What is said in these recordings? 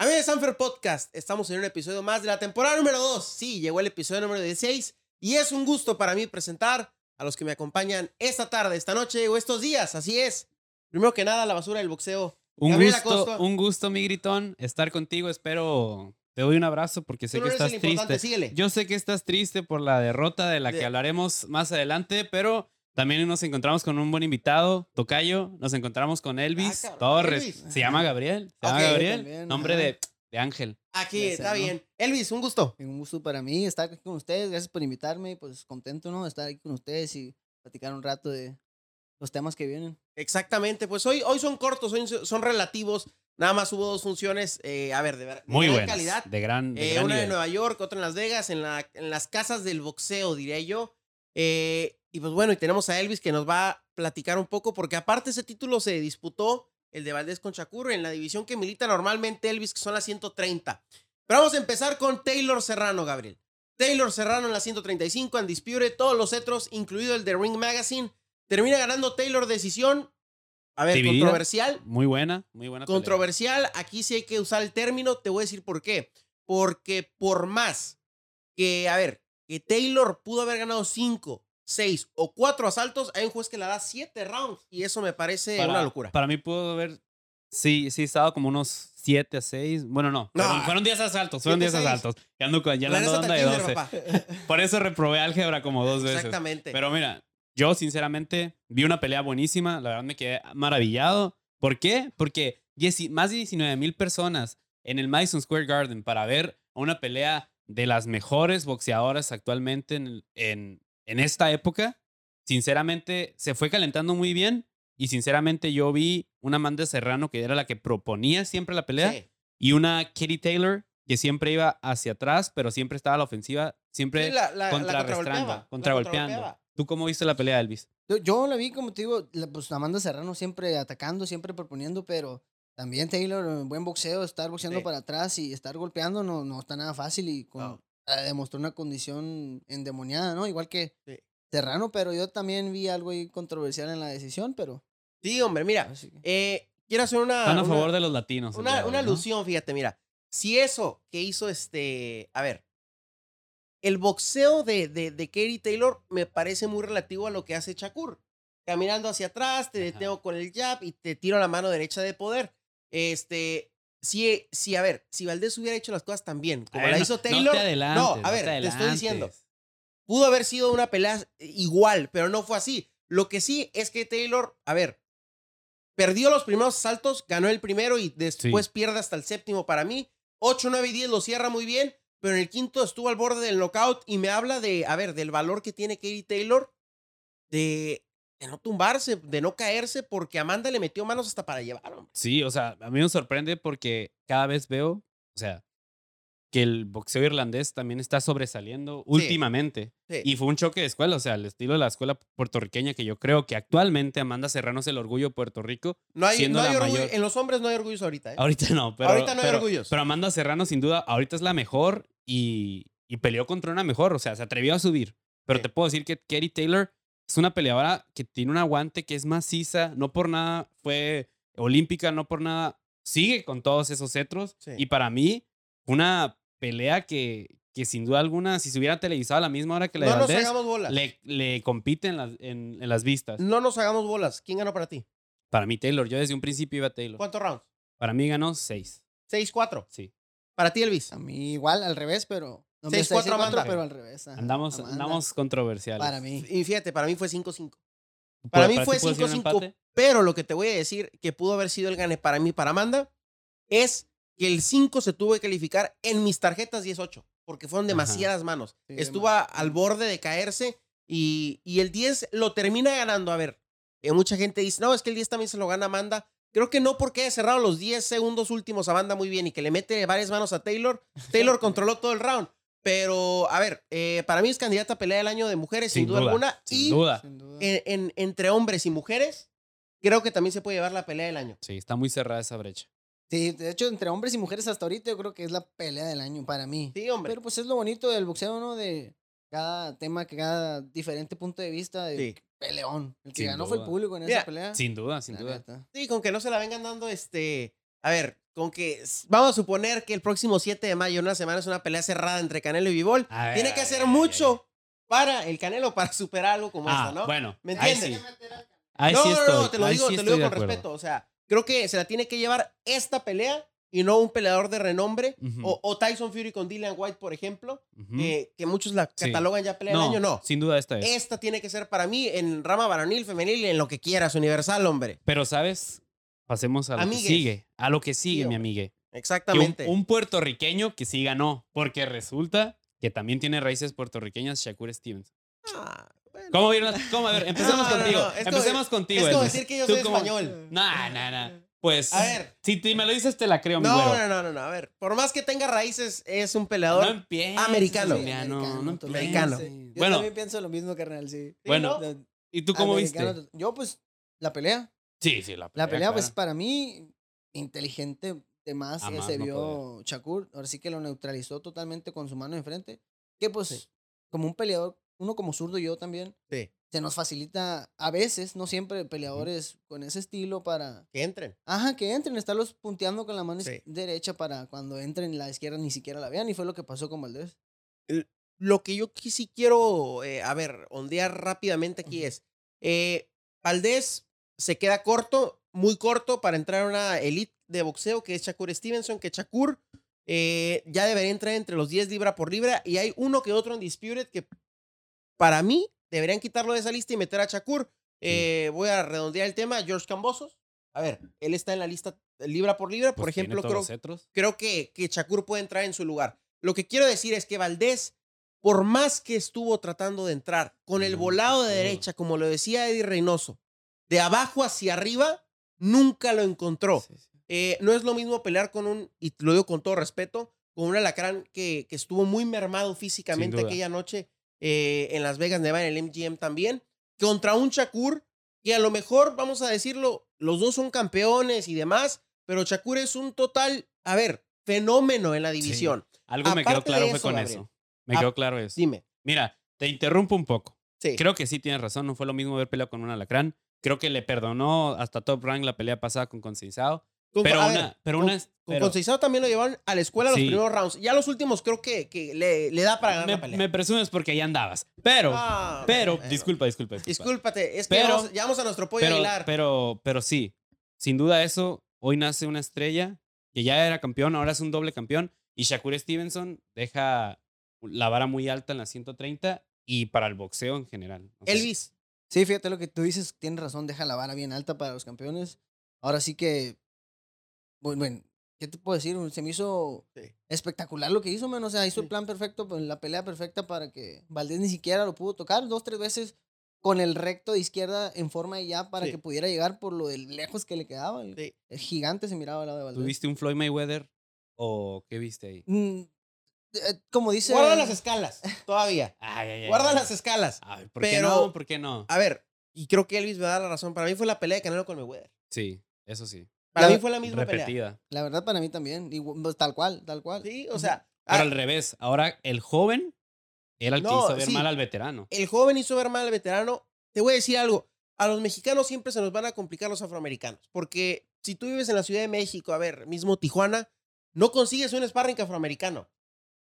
Amigos de Sanfer Podcast, estamos en un episodio más de la temporada número 2. Sí, llegó el episodio número 16 y es un gusto para mí presentar a los que me acompañan esta tarde, esta noche o estos días. Así es. Primero que nada, la basura del boxeo. Un gusto, un gusto, mi gritón, estar contigo. Espero te doy un abrazo porque sé no que estás triste. síguele. Yo sé que estás triste por la derrota de la De- que hablaremos más adelante, pero también nos encontramos con un buen invitado, Tocayo. Nos encontramos con Elvis Ah, Torres. Elvis. Se llama Gabriel. Se llama Gabriel. también, Nombre ajá. de, de Ángel. Aquí, está ¿no? bien. Elvis, un gusto. Un gusto para mí estar aquí con ustedes. Gracias por invitarme. Pues contento, ¿no? De estar aquí con ustedes y platicar un rato de los temas que vienen. Exactamente, pues hoy, hoy son cortos, hoy son relativos. Nada más hubo dos funciones, eh, a ver, de, de Muy buenas. calidad. De gran, de Eh, gran una de nivel. Nueva York, otra en Las Vegas, en, la, en las casas del boxeo, diría yo. Eh, y pues bueno, y tenemos a Elvis que nos va a platicar un poco, porque aparte ese título se disputó, el de Valdés con Chacur, en la división que milita normalmente Elvis, que son las 130. Pero vamos a empezar con Taylor Serrano, Gabriel. Taylor Serrano en la 135, Undisputed, todos los cetros, incluido el de Ring Magazine. Termina ganando Taylor decisión. A ver, Dividida. controversial. Muy buena, muy buena. pelea. Controversial, aquí sí hay que usar el término, te voy a decir por qué. Porque por más que, a ver, que Taylor pudo haber ganado 5, 6 o 4 asaltos, hay un juez que le da 7 rounds y eso me parece Para- una locura. Para mí pudo haber. Sí, sí, estaba como unos 7 a 6. Bueno, no. No. Fueron, fueron 10 asaltos. Fueron 10 7 a 6. asaltos. Ya ando, ya le ando de kinder, 12. papá. Por eso reprobé álgebra como dos veces. Exactamente. Pero mira, yo sinceramente vi una pelea buenísima. La verdad me quedé maravillado. ¿Por qué? Porque más de 19 mil personas en el Madison Square Garden para ver una pelea de las mejores boxeadoras actualmente en, en esta época. Sinceramente, se fue calentando muy bien. Y sinceramente, yo vi una Amanda Serrano que era la que proponía siempre la pelea Sí. y una Katie Taylor que siempre iba hacia atrás, pero siempre estaba a la ofensiva, siempre Sí, la- la- contrarrestando, contragolpeando. ¿Tú cómo viste la pelea, Elvis? Yo, yo la vi, como te digo, la- pues Amanda Serrano siempre atacando, siempre proponiendo, pero también Taylor, buen boxeo, estar boxeando Sí. para atrás y estar golpeando no, no está nada fácil y con, No. Eh, demostró una condición endemoniada, ¿no? Igual que Sí. Serrano, pero yo también vi algo ahí controversial en la decisión, pero... Sí, hombre, mira, eh, quiero hacer una... Están a una- favor de los latinos. Una, día una alusión, fíjate, mira. Si eso que hizo este. A ver. El boxeo de, de, de Katie Taylor me parece muy relativo a lo que hace Shakur. Caminando hacia atrás, te Ajá. detengo con el jab y te tiro la mano derecha de poder. Este. Si, si, a ver, si Valdés hubiera hecho las cosas tan bien como la hizo no Taylor. te adelantes, no, a no ver, te te estoy diciendo. Pudo haber sido una pelea igual, pero no fue así. Lo que sí es que Taylor, a ver, perdió los primeros saltos, ganó el primero y después pierde hasta el séptimo para mí. 8, 9 y 10 lo cierra muy bien, pero en el quinto estuvo al borde del knockout y me habla de, a ver, del valor que tiene Katie Taylor de, de no tumbarse, de no caerse, porque Amanda le metió manos hasta para llevar. hombre. Sí, o sea, a mí me sorprende porque cada vez veo, o sea, que el boxeo irlandés también está sobresaliendo últimamente. Sí. Y fue un choque de escuela, o sea, el estilo de la escuela puertorriqueña que yo creo que actualmente Amanda Serrano es el orgullo de Puerto Rico. no hay, siendo no hay la orgullo- mayor- en los hombres no hay orgullos ahorita. ¿eh? Ahorita no, pero. Ahorita no hay pero- orgullos. Pero Amanda Serrano, sin duda, ahorita es la mejor y, y peleó contra una mejor. O sea, se atrevió a subir. Pero Sí. te puedo decir que Katie Taylor es una peleadora que tiene un aguante que es maciza. No por nada fue olímpica, no por nada sigue con todos esos cetros. Sí. Y para mí, una pelea que, que sin duda alguna, si se hubiera televisado a la misma hora que la no de nos Valdés, hagamos bolas. le, le compite en las, en, en las vistas. No nos hagamos bolas. ¿Quién ganó para ti? Para mí, Taylor. Yo desde un principio iba a Taylor. ¿Cuántos rounds? Para mí ganó seis. 6-4. Sí. Para ti, Elvis. A mí igual, al revés, pero... No, Seis, empecé a cuatro, decir cuatro, Amanda. pero al revés. ajá, Andamos, Amanda, andamos controversiales. Para mí. Y fíjate, para mí fue 5-5. Para mí ti fue puede ser un 5-5, empate? pero lo que te voy a decir que pudo haber sido el gane para mí, para Amanda, es que el 5 se tuvo que calificar en mis tarjetas 18, porque fueron Ajá. demasiadas manos. Sí, Estuvo demasiado. al borde de caerse y, y el 10 lo termina ganando. A ver, eh, mucha gente dice, no, es que el 10 también se lo gana Amanda. Creo que no porque haya cerrado los 10 segundos últimos a Amanda muy bien y que le mete varias manos a Taylor. Taylor controló todo el round. Pero, a ver, eh, para mí es candidata a pelea del año de mujeres, sin, duda, alguna. Sin y duda. Sin duda. en- en- entre hombres y mujeres, creo que también se puede llevar la pelea del año. Sí, está muy cerrada esa brecha. Sí, de hecho, entre hombres y mujeres hasta ahorita yo creo que es la pelea del año para mí. Sí, hombre. Pero pues es lo bonito del boxeo, ¿no? De cada tema, que cada diferente punto de vista, de Sí. Peleón. El que Sin ganó fue el público en Mira, esa pelea. Sin duda, sin la duda. neta. Sí, con que no se la vengan dando este. A ver, con que vamos a suponer que el próximo 7 de mayo, en una semana, es una pelea cerrada entre Canelo y ver, Tiene que hacer mucho para el Canelo para superar algo como Ah, esta, ¿no? bueno. ¿Me ahí entiendes? sí. Ahí no, sí no, estoy. no, te lo ahí digo, sí te lo digo con acuerdo. respeto. O sea, creo que se la tiene que llevar esta pelea y no un peleador de renombre. Ujú, o, o Tyson Fury con Dillian White, por ejemplo, ujú. que, que muchos la Sí. catalogan ya pelea del año. No. Sin duda esta es. Esta tiene que ser para mí en rama varonil, femenil, en lo que quieras, universal, hombre. Pero, ¿sabes? Pasemos a lo Amigues. que sigue. A lo que sigue, Sí, mi amigue. Que un, Exactamente. un puertorriqueño que sí ganó. Porque resulta que también tiene raíces puertorriqueñas, Shakur Stevens. Ah, bueno. ¿Cómo vieron? ¿Cómo? A ver, empecemos No, no, contigo. no, es como- empecemos contigo. es como decir que yo soy español. Nah, nah, nah. Pues, A ver. si me lo dices, te la creo, mi No, güero. no, no, no, no. A ver, por más que tenga raíces, es un peleador. No empieces, Americano. Americano, no. Americano. Yo Bueno, también pienso lo mismo, carnal, sí. bueno, ¿y tú cómo americano viste? Yo, pues, la pelea. Sí, sí, la pelea. La pelea, pues, para mí, inteligente de más A que más se no vio Shakur. Ahora sí que lo neutralizó totalmente con su mano enfrente. Que, pues, como un peleador, uno como zurdo, yo también, Sí, se nos facilita a veces, no siempre, peleadores con ese estilo para. que entren. Ajá, que entren, estarlos punteando con la mano Sí. derecha para cuando entren la izquierda ni siquiera la vean. Y fue lo que pasó con Valdés. Lo que yo sí quiero, eh, a ver, ondear rápidamente aquí Ujú. es, eh, Valdés se queda corto, muy corto para entrar a una elite de boxeo que es Shakur Stevenson, que Shakur eh, ya debería entrar entre los 10 libra por libra y hay uno que otro en Disputed que para mí deberían quitarlo de esa lista y meter a Shakur. Eh, voy a redondear el tema, George Cambosos. A ver, él está en la lista libra por libra, por Pues ejemplo, creo, creo que, que Shakur puede entrar en su lugar. Lo que quiero decir es que Valdés, por más que estuvo tratando de entrar con el No, volado de derecha, como lo decía Eddie Reynoso, de abajo hacia arriba, nunca lo encontró. Sí, sí. Eh, no es lo mismo pelear con un, y lo digo con todo respeto, con un alacrán que, que estuvo muy mermado físicamente aquella noche eh, en Las Vegas, Nevada, en el MGM también, contra un Shakur que a lo mejor, vamos a decirlo, los dos son campeones y demás, pero Shakur es un total, a ver, fenómeno en la división. Algo me quedó claro fue con Gabriel. eso. Me quedó claro eso. Dime. Mira, te interrumpo un poco. Sí. Creo que sí tienes razón. No fue lo mismo haber peleado con un alacrán. Creo que le perdonó hasta Top Rank la pelea pasada con Conceição. Con- Pero una, ver, pero con- una, Con pero también lo llevaron a la escuela los Sí. primeros rounds. Ya los últimos creo que, que le, le da para ganar la me, pelea. me presumes porque ahí andabas. Pero, Ah, pero, bueno. disculpa, disculpa, disculpa. Discúlpate, es que Pero- vamos, a nuestro pollo pero, Aguilar. pero, pero sí, sin duda eso, hoy nace una estrella que ya era campeón, ahora es un doble campeón. Y Shakur Stevenson deja la vara muy alta en la 130 y para el boxeo en general. O sea, Elvis, Sí, fíjate lo que tú dices, tienes razón, deja la vara bien alta para los campeones. Ahora sí que, bueno, bueno, ¿qué te puedo decir? Se me hizo Sí. espectacular lo que hizo, man. O sea, hizo el plan perfecto, pues, la pelea perfecta para que Valdés ni siquiera lo pudo tocar dos, tres veces con el recto de izquierda en forma de ya para Sí. que pudiera llegar por lo de lejos que le quedaba. El, Sí. el gigante se miraba al lado de Valdés. ¿Tuviste un Floyd Mayweather o qué viste ahí? Mm, eh, como dice... guarda las escalas todavía. Ay, ay, ay, Guarda las escalas. A ver, ¿por qué Pero- no? ¿Por qué no? A ver, y creo que Elvis me da la razón. Para mí fue la pelea de Canelo con Mayweather. Sí, eso sí. Para La- mí fue la misma pelea. La verdad para mí también, pues, tal cual, tal cual. Sí, o sea, Pero ah, al revés, ahora el joven era el que hizo ver sí. mal al veterano. el joven hizo ver mal al veterano. Te voy a decir algo. A los mexicanos siempre se nos van a complicar los afroamericanos. Porque si tú vives en la Ciudad de México, a ver, mismo Tijuana, no consigues un sparring afroamericano.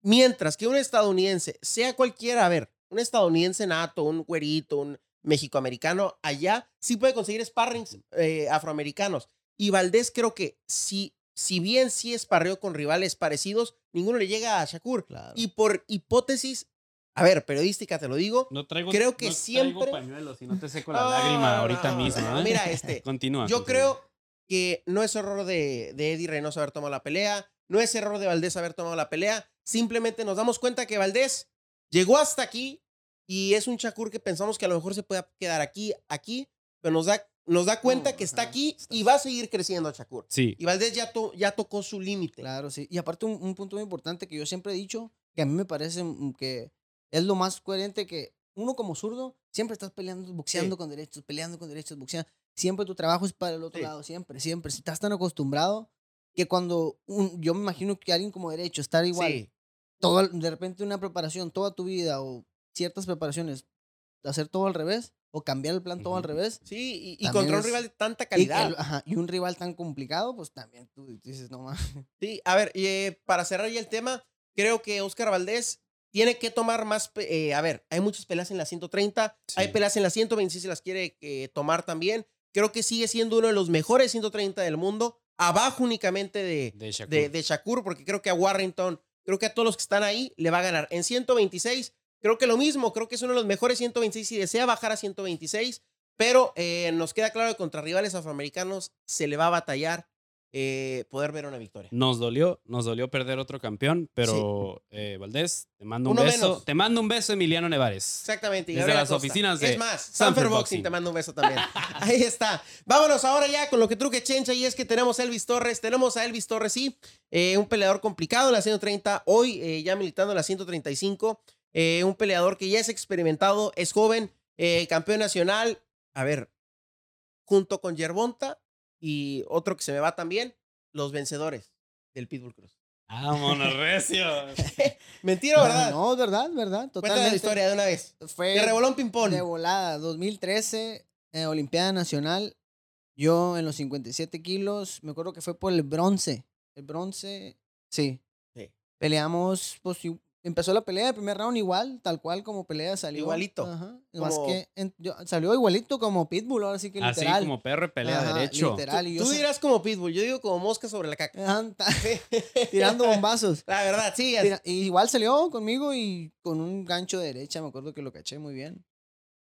Mientras que un estadounidense, sea cualquiera, a ver, un estadounidense nato, un güerito, un mexicoamericano, allá sí puede conseguir sparrings eh, afroamericanos. Y Valdés creo que si, si bien sí esparreó con rivales parecidos, ninguno le llega a Shakur. Claro. Y por hipótesis, a ver, periodística te lo digo, No traigo, Creo que no siempre- Traigo pañuelos y no te seco la lágrima no, ahorita no, mismo. no, ¿eh? Mira, este, Continúa. yo continúa. creo que no es error de, de Eddie Reynoso haber tomado la pelea, no es error de Valdés haber tomado la pelea, simplemente nos damos cuenta que Valdés llegó hasta aquí y es un Shakur que pensamos que a lo mejor se puede quedar aquí, aquí, pero nos da, nos da cuenta No, que está ajá, aquí está- y va a seguir creciendo Shakur. Sí. Y Valdés ya, to- ya tocó su límite. Claro, sí. Y aparte un, un punto muy importante que yo siempre he dicho, que a mí me parece mm, que es lo más coherente que uno como zurdo siempre estás peleando, boxeando con derechos, peleando con derechos, boxeando. Siempre tu trabajo es para el otro Sí. lado, siempre, siempre. Si estás tan acostumbrado que cuando un, yo me imagino que alguien como derecho estar igual, Sí, todo, de repente una preparación toda tu vida o ciertas preparaciones, hacer todo al revés, o cambiar el plan todo al Ujú. revés. Sí, y, y contra un rival de tanta Y, calidad. el- ajá, y un rival tan complicado, pues también tú dices, no más. Sí, a ver, y, eh, para cerrar ya el tema, creo que Oscar Valdés tiene que tomar más. eh, a ver, hay muchas peleas en la 130, hay Sí. peleas en la 126 y las quiere eh, tomar también. Creo que sigue siendo uno de los mejores 130 del mundo, abajo únicamente de, De Shakur. de, de Shakur, porque creo que a Warrington, creo que a todos los que están ahí le va a ganar. En 126, creo que lo mismo, creo que es uno de los mejores 126 y desea bajar a 126, pero eh, nos queda claro que contra rivales afroamericanos se le va a batallar eh, poder ver una victoria. Nos dolió, nos dolió perder otro campeón, pero eh, Valdés, te mando un Uno beso. menos. Te mando un beso, Emiliano Nevares. Exactamente. y Desde las Costa. oficinas de Es más, Sanford Boxing Boxing. te mando un beso también. Ahí está. Vámonos ahora ya con lo que truque chencha y es que tenemos a Elvis Torres. Tenemos a Elvis Torres, sí. eh, un peleador complicado en la 130. Hoy ya militando en la 135. Eh, un peleador que ya es experimentado, es joven, eh, campeón nacional. A ver, junto con Yerbonta y otro que se me va también, los vencedores del Pitbull Cruz. Vámonos, recio. Mentira, ¿verdad? No, es verdad, verdad. Cuéntame Totalmente. la historia de una vez. Fue Te revoló un ping-pong. de volada. 2013, eh, Olimpiada Nacional. Yo en los 57 kilos, me acuerdo que fue por el bronce. El bronce, sí. Sí. Peleamos, pues empezó la pelea, el primer round igual, tal cual como pelea salió. Igualito. Ajá. Más que en- yo- salió igualito como Pitbull, ahora sí que Así literal. como perro pelea Ajá, derecho. Literal, y yo Tú dirás como Pitbull, yo digo como mosca sobre la caca. Tirando bombazos. La verdad, sí. Tira- igual salió conmigo y con un gancho de derecha, me acuerdo que lo caché muy bien.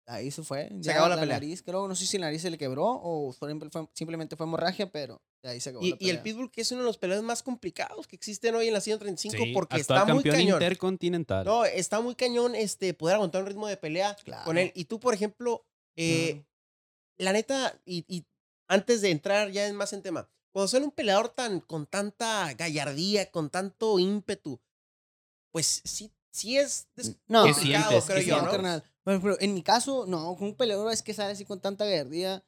Ahí se fue. ya acabó la pelea. nariz, creo, no sé si la nariz se le quebró o fue- fue- simplemente fue hemorragia, pero ahí se acabó Y, la y el. Pitbull, que es uno de los peleadores más complicados que existen hoy en la 135, Sí, porque está muy cañón. intercontinental. No, está muy cañón este, poder aguantar un ritmo de pelea con él. Y tú, por ejemplo, eh, la neta, y, y antes de entrar ya en más en tema, cuando son un peleador tan, con tanta gallardía, con tanto ímpetu, pues sí, sí es des- No, ¿Qué complicado, sientes? creo ¿Qué yo, no, ¿no? carnal. Pero, pero en mi caso, no, con un peleador es que sale así con tanta gallardía.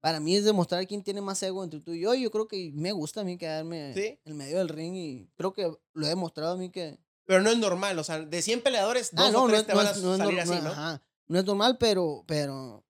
Para mí es demostrar quién tiene más ego entre tú y yo. Yo creo que me gusta a mí quedarme Sí. en medio del ring y creo que lo he demostrado a mí que, Pero no es normal, o sea, de 100 peleadores, dos Ah, no, o no tres es, te no van a es- no es salir así, no- ¿no? ajá. No es normal, pero, pero,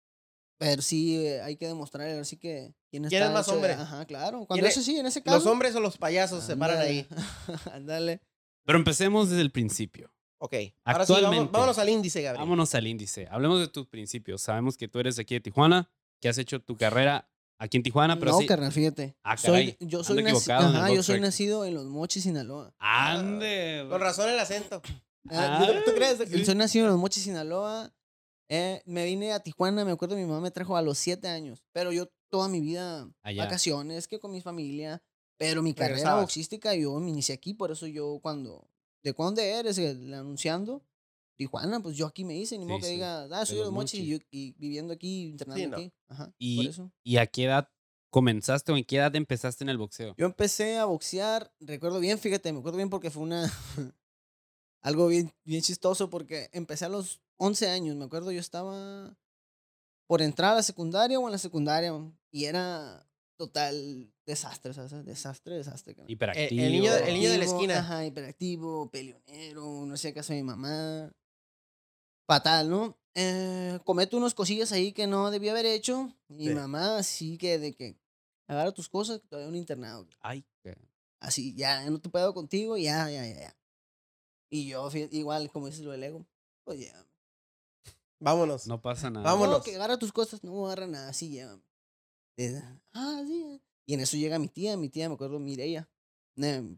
pero sí eh, hay que demostrar así que quién, ¿Quién es más hecho hombre? Ajá, claro. ¿Quién Cuando es- eso sí, en ese caso. Los hombres o los payasos se paran ahí. Ándale. Pero empecemos desde el principio. Ok. Ahora sí, vamos, Actualmente. vámonos al índice, Gabriel. Vámonos al índice. Hablemos de tus principios. Sabemos que tú eres de aquí de Tijuana, que has hecho tu carrera aquí en Tijuana, pero no, sí. carnal, fíjate. Ah, Soy- yo soy, naci- ajá, yo soy nacido en Los Mochis, Sinaloa. Ande. Con razón el acento. Ah, Ah, ¿tú, crees? sí. Soy nacido en Los Mochis, Sinaloa. Eh, me vine a Tijuana, me acuerdo, mi mamá me trajo a los siete años. Pero yo toda mi vida, Allá. vacaciones, que con mi familia. Pero mi carrera boxística yo me inicié aquí, por eso yo cuando, ¿de cuándo eres? El anunciando. Tijuana, pues yo aquí me hice, ni modo Sí, que sí, diga, ah, soy de Los mochis y, yo, y viviendo aquí, internando no. aquí. Ajá, por Y, eso. ¿Y a qué edad comenzaste o en qué edad empezaste en el boxeo? Yo empecé a boxear, recuerdo bien, fíjate, me acuerdo bien porque fue una. algo bien, bien chistoso porque empecé a los 11 años, me acuerdo, yo estaba por entrar a la secundaria o en la secundaria y era total desastre, ¿sabes? Desastre, desastre. Hiperactivo. el niño- el niño de la esquina. Ajá, hiperactivo, peleonero, no hacía caso a mi mamá. Fatal, ¿no? Eh, cometo unas cosillas ahí que no debía haber hecho. Y Sí. mi mamá así que de que agarra tus cosas, que todavía un internado. Ay, qué- Así, ya, no te puedo contigo, ya, ya, ya, ya. Y yo, igual, como dices lo del ego, pues ya. Vámonos. no pasa nada. Vámonos. No, que agarra tus cosas, no agarra nada, así llévame. Ah, sí. Y en eso llega mi tía, mi tía, me acuerdo, Mireia.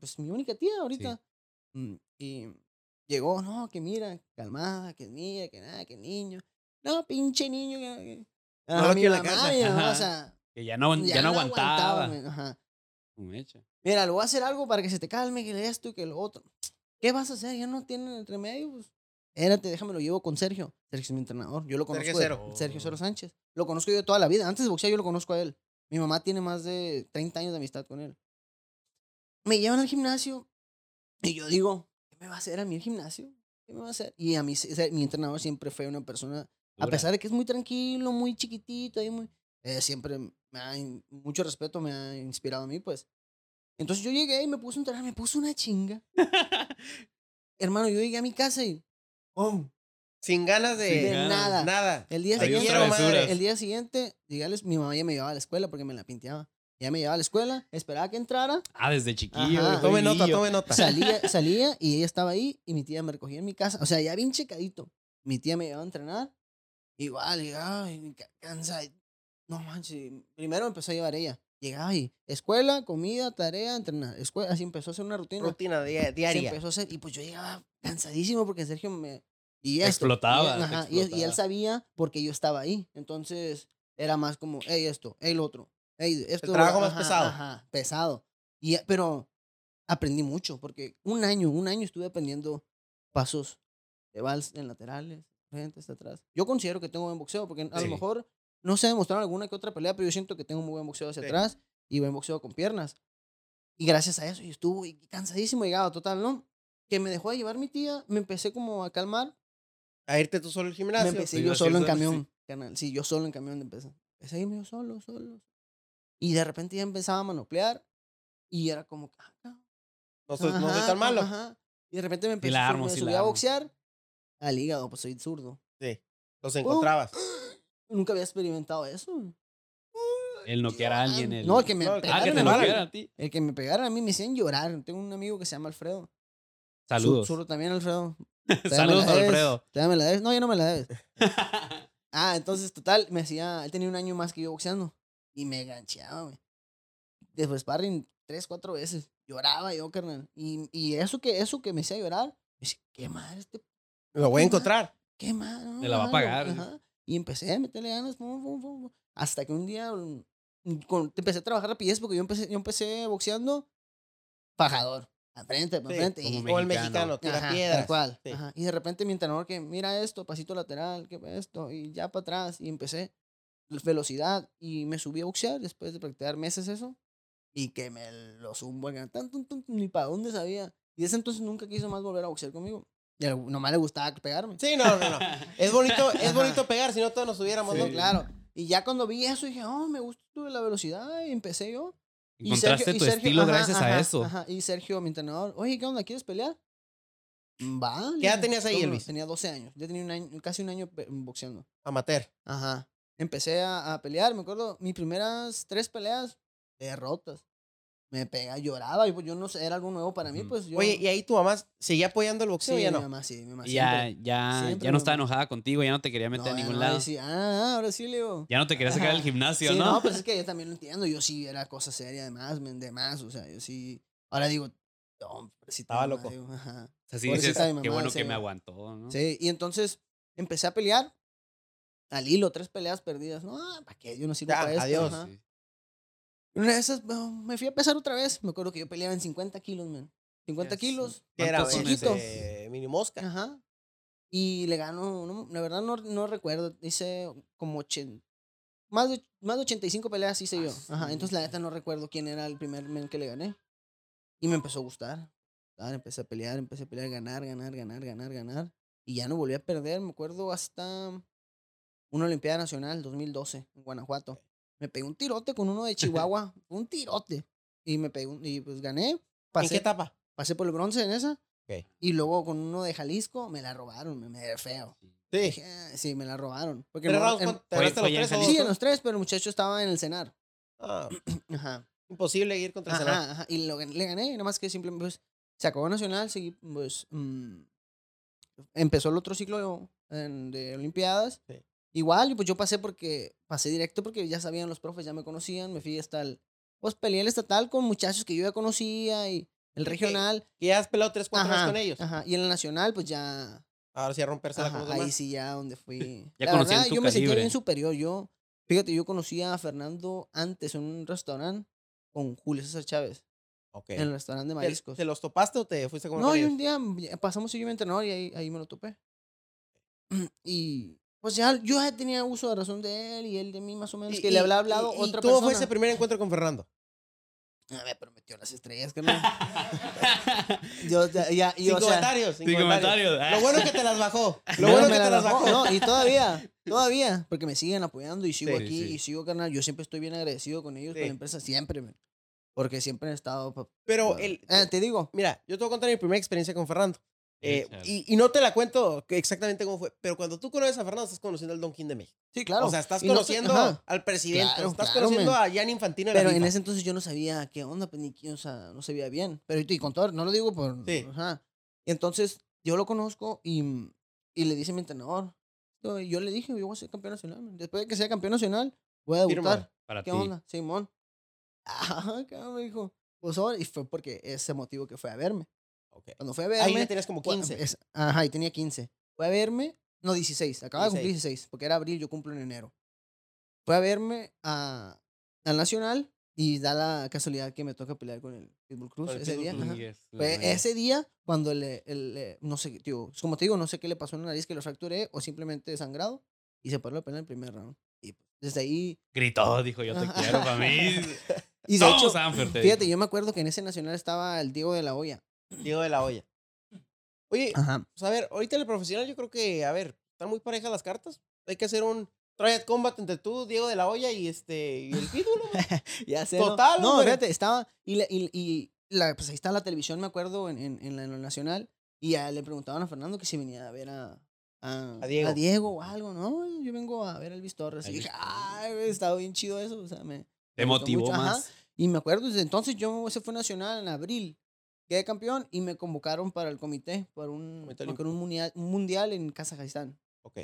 Pues mi única tía ahorita. Mm, Y llegó, no, que mira, calmada, que mía, que nada, que niño. No, pinche niño. Que, que- No lo Ah, mi quiero en la mamá, casa. mi mamá, o Ajá. sea, Que ya no, ya no aguantaba. ajá. Mira, le voy a hacer algo para que se te calme, que esto y que lo otro. ¿Qué vas a hacer? Ya no tienen entre medio. Pues. Espérate, déjame lo llevo con Sergio. Sergio es mi entrenador. Yo lo Sergio conozco. de- Cero. Sergio Cero Sánchez. Lo conozco yo de toda la vida. Antes de boxear, yo lo conozco a él. Mi mamá tiene más de 30 años de amistad con él. Me llevan al gimnasio y yo digo, ¿qué me va a hacer a mí el gimnasio? ¿Qué me va a hacer? Y a mí, o sea, mi entrenador siempre fue una persona a Dura. pesar de que es muy tranquilo, muy chiquitito, y muy, eh, siempre me ha, mucho respeto me ha inspirado a mí, pues. Entonces yo llegué y me puse a entrenar, me puse una chinga. Hermano, yo llegué a mi casa y ¡pum! Sin ganas de, nada. nada. El día siguiente, el día siguiente, dígales, mi mamá ya me llevaba a la escuela porque me la pinteaba. Ya me llevaba a la escuela, esperaba que entrara, Ah, desde chiquillo. Tome nota, tome nota. salía, salía y ella estaba ahí y mi tía me recogía en mi casa. O sea, ya bien checadito. Mi tía me llevaba a entrenar. Igual, ay, ca- cansa. No manches. Primero empezó a llevar ella. Llegaba y escuela, comida, tarea, entrenar. Escuela, así empezó a hacer una rutina. Rutina di- diaria. empezó a hacer. Y pues yo llegaba cansadísimo porque Sergio me. Y esto, Explotaba, y, ajá, y- y él explotaba. sabía porque yo estaba ahí. Entonces era más como, hey, esto, hey, lo otro. Hey, esto, trabajo más ajá, pesado. Ajá, pesado. Y, pero aprendí mucho porque un año, un año estuve aprendiendo pasos de vals en laterales, frente, hasta atrás. Yo considero que tengo buen boxeo porque a Sí. lo mejor no se demostraron alguna que otra pelea, pero yo siento que tengo muy buen boxeo hacia Sí. atrás y buen boxeo con piernas. Y gracias a eso yo estuve cansadísimo, llegado total, ¿no? Que me dejó de llevar mi tía, me empecé como a calmar, A irte tú solo al me gimnasio. empecé Sí, yo solo en sí. camión, carnal. Sí, yo solo en camión empecé. Empecé a irme yo solo, solo. Y de repente ya empezaba a manoplear y era como, ah. No soy, no soy Ajá, tan malo. ajá. Y de repente me empecé armo, me subí a boxear al hígado, pues soy zurdo. Sí. Los encontrabas. Nunca había experimentado eso. El noquear a alguien. El... No, el que me No, Ah, pegaran que a te mí. noquearan a ti. El que me pegaran a mí me hacían llorar. Tengo un amigo que se llama Alfredo. Saludos. Su- Zurdo también, Alfredo. Saludos, Alfredo. todavía me la debes. No, ya no me la debes. Ah, entonces, total, me hacía. Él tenía un año más que yo boxeando. Y me gancheaba, güey. Después sparring tres, cuatro veces. Lloraba yo, carnal. Y, y eso que eso que me hacía llorar, me decía, qué madre este. Lo voy a encontrar. Qué madre. Me la va a pagar. Ajá. Y empecé a meterle ganas. hasta que un día mm, con- empecé a trabajar rapidez porque yo empecé, yo empecé boxeando fajador. A frente, para Sí, como y- el mexicano. tira Ajá, piedras. Tal cual. Sí. Y de repente mi entrenador que mira esto, pasito lateral, que esto, y ya para atrás. Y empecé velocidad y me subí a boxear después de practicar meses eso. Y que me lo zumbo, tan, tan, tan, ni para dónde sabía. Y desde entonces nunca quiso más volver a boxear conmigo. Y nomás le gustaba pegarme. Sí, no, no, no. Es bonito, es bonito pegar, si no todos nos hubiéramos. Sí, ¿no? claro. Y ya cuando vi eso dije, oh, me gustó la velocidad y empecé yo. Y Sergio- y tu Sergio- estilo ajá, gracias ajá, a eso. Ajá. Y Sergio, mi entrenador, oye, ¿qué onda? ¿Quieres pelear? Va. le ¿Qué edad tenías ahí. Elvis? Tenía 12 años. Ya tenía un año, casi un año boxeando. Amateur. Ajá. Empecé a, a pelear, me acuerdo, mis primeras tres peleas, derrotas. Me pegaba, lloraba, y pues yo no sé, era algo nuevo para mí, pues yo... Oye, ¿y ahí tu mamá seguía apoyando el sí, boxeo o ya mi no? mamá, sí, mi mamá ya, siempre. ya, siempre ya no estaba enojada contigo, ya no te quería meter No, a ningún no, lado. decía, ah, ahora sí, Leo. Ya no te quería sacar del gimnasio, Sí, ¿no? no, pues es que yo también lo entiendo. Yo sí era cosa seria, además, de más. O sea, yo sí. Ahora digo, no, Estaba mi mamá", loco. digo, ajá. O sea, sí dices, mi mamá, qué bueno en que me aguantó, ¿no? Sí, y entonces empecé a pelear. Al hilo, tres peleas perdidas. No, ¿para qué? Yo no sirvo Ya, para esto. adiós. Sí. Una de esas, me fui a pesar otra vez. Me acuerdo que yo peleaba en 50 kilos, man. 50 Yes. kilos. ¿Qué era? ¿Cuántos son Chiquito. Este, mini mosca. Ajá. Y le gano, no, la verdad no, no recuerdo, hice como 80, más de, más de 85 peleas hice yo. Ajá, entonces la neta no recuerdo quién era el primer men que le gané. Y me empezó a gustar. Ah, empecé a pelear, empecé a pelear, ganar, ganar, ganar, ganar, ganar. Y ya no volví a perder, me acuerdo hasta una Olimpiada Nacional 2012 en Guanajuato. Me pegué un tirote con uno de Chihuahua, un tirote. Y me pegué un- y pues gané. ¿En Pasé, qué etapa? pasé por el bronce en esa. Ok. Y luego con uno de Jalisco me la robaron, me, me feo. Sí. Dije, "Ah, sí, me la robaron. Porque ¿Tres rounds? en-. ¿Te ganaste los en tres sí, en los tres, pero el muchacho estaba en el cenar. Ah, Ajá. imposible ir contra el ajá. Y lo, le gané, nada más que simplemente pues, se acabó Nacional, seguí, pues, mm, empezó el otro ciclo en- de Olimpiadas. Sí. Igual, y pues yo pasé porque, pasé directo porque ya sabían los profes, ya me conocían, me fui hasta el, pues peleé el estatal con muchachos que yo ya conocía y el regional. Que ya has pelado tres, cuatro Ajá, con ellos. Ajá. Y en el nacional, pues ya Ahora sí a romperse Ajá, con los ahí demás. sí ya donde fui. Ya La conocían verdad, tu yo me sentía bien superior. Yo, fíjate, yo conocí a Fernando antes en un restaurante con Julio César Chávez, Ok. en el restaurante de ¿Te, mariscos. te los topaste o te fuiste con No, y un día pasamos yo y mi entrenador y ahí, ahí me lo topé. Y pues ya yo ya tenía uso de razón de él y él de mí más o menos, que le había hablado y, otra ¿Cómo persona. fue ese primer encuentro con Fernando? Ah, me prometió las estrellas, que no. yo, ya, ya, y, sin o sea, comentarios. Sin Sin comentarios. comentarios. Lo bueno que te las bajó. Lo No, bueno me que la te las bajó. No, y todavía, todavía, porque me siguen apoyando y sigo Sí, aquí sí. y sigo, carnal. Yo siempre estoy bien agradecido con ellos, con Sí. la empresa, siempre, man. Porque siempre han estado. Pero el, Eh, te digo. mira, yo te voy a contar mi primera experiencia con Fernando. Eh, y, y no te la cuento exactamente cómo fue, pero cuando tú conoces a Fernando, estás conociendo al Don King de México. Sí, claro. O sea, estás no conociendo al presidente, Claro, estás claro, conociendo men. a Gianni Infantino Pero en ese entonces yo no sabía qué onda, pues ni o sea, no sabía bien. Pero y con todo, no lo digo por. Sí. Ajá. Entonces yo lo conozco y, y le dice a mi entrenador. Yo, le dije, yo voy a ser campeón nacional. man. Después de que sea campeón nacional, voy a debutar. Para ¿Qué ti. onda, Simón? Ajá, cabrón, me dijo. Pues ahora, y fue porque ese motivo que fue a verme. Ok. Cuando fue a verme. Ahí ya tenías como fue- 15. es- ajá, y tenía 15. Fue a verme, no, 16. Acaba de cumplir 16. 16, porque era abril, yo cumplo en enero. Fue a verme a, al Nacional y da la casualidad que me toca pelear con el Pitbull Cruz el ese Pitbull día. Cruz. ajá. Fue madre. ese día cuando le, el, le- no sé, tío, como te digo, no sé qué le pasó en la nariz que lo fracturé o simplemente sangrado y se paró la pelea en el primer round. Y pues, desde ahí. Gritó, dijo, yo te quiero para mí. Y de hecho, Sanfer, te fíjate, yo me acuerdo que en ese Nacional estaba el Diego de la Hoya. Diego de la Hoya. Oye, Ajá. pues a ver, ahorita en el profesional yo creo que, a ver, están muy parejas las cartas. Hay que hacer un Triad Combat entre tú, Diego de la Hoya y este y el sé. Total, No, no fíjate, estaba. Y, la- y, y la, pues ahí está la televisión, me acuerdo, en, en, en la, nacional. Y ya le preguntaban a Fernando que si venía a ver a. A, A Diego. o algo, ¿no? Yo vengo a ver a Elvis Torres. A Y dije, ay, estaba bien chido eso. O sea, me. Te me motivó ajá. más. Y me acuerdo, desde entonces yo, ese fue nacional en abril. Quedé campeón y me convocaron para el comité, para un, Comité para un, mundial, un mundial en Kazajistán. Ok.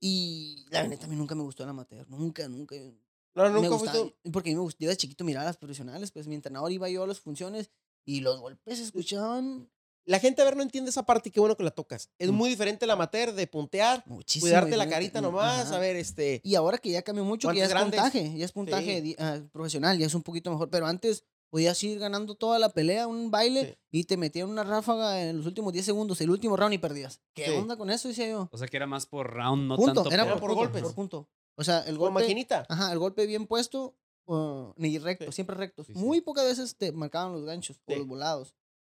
Y la a mí nunca me gustó el amateur. Nunca, nunca. Me nunca gustaba, fuiste. porque a mí me gustaba, yo de chiquito miraba las profesionales, pues mi entrenador iba yo a las funciones y los golpes se escuchaban La gente a ver no entiende esa parte y qué bueno que la tocas. Es Mm. muy diferente el amateur de puntear, muchísimo. cuidarte la carita nomás, ajá. a ver, este. Y ahora que ya cambió mucho, que ya es grandes. puntaje, ya es puntaje Sí. ah, profesional, ya es un poquito mejor, pero antes podías ir ganando toda la pelea, un baile, y te metían una ráfaga en los últimos 10 segundos, el último round y perdías. ¿Qué Sí. onda con eso? Decía yo. O sea que era más por round, no punto, tanto era por... por, punto, golpes. por punto. O sea, el golpe, maquinita. ajá, el golpe bien puesto, uh, ni recto, Sí. siempre rectos. Sí, sí. Muy pocas veces te marcaban los ganchos o Sí. los volados.